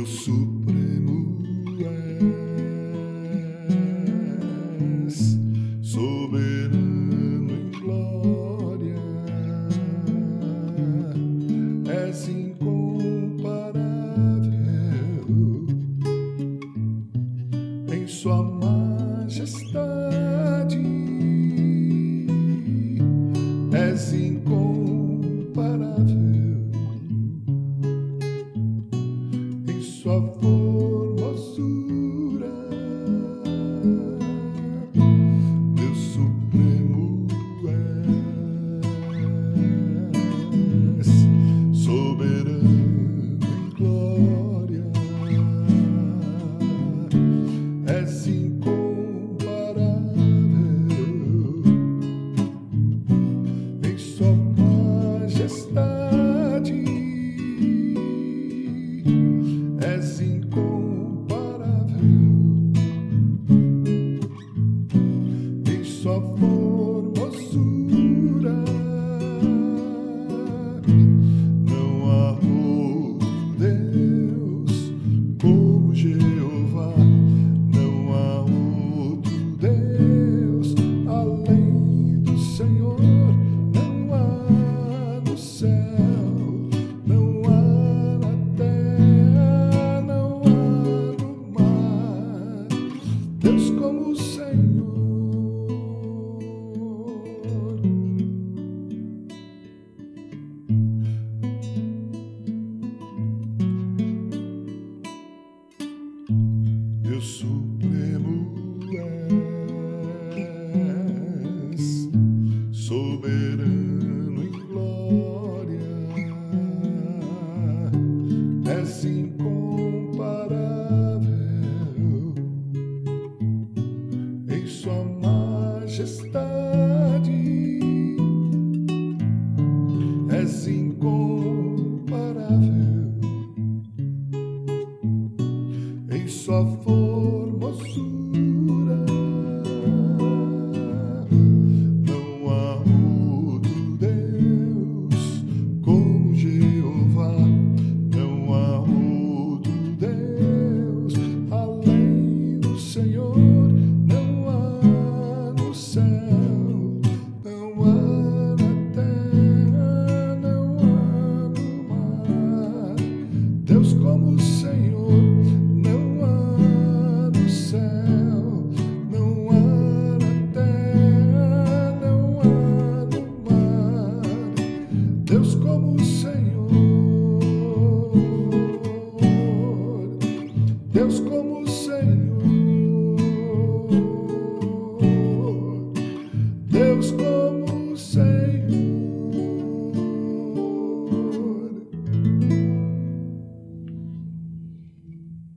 meu supremo és, soberano em glória, és incomparável em sua majestade. of Supremo és, soberano em glória, és incomparável em sua majestade, és incomparável. Dios.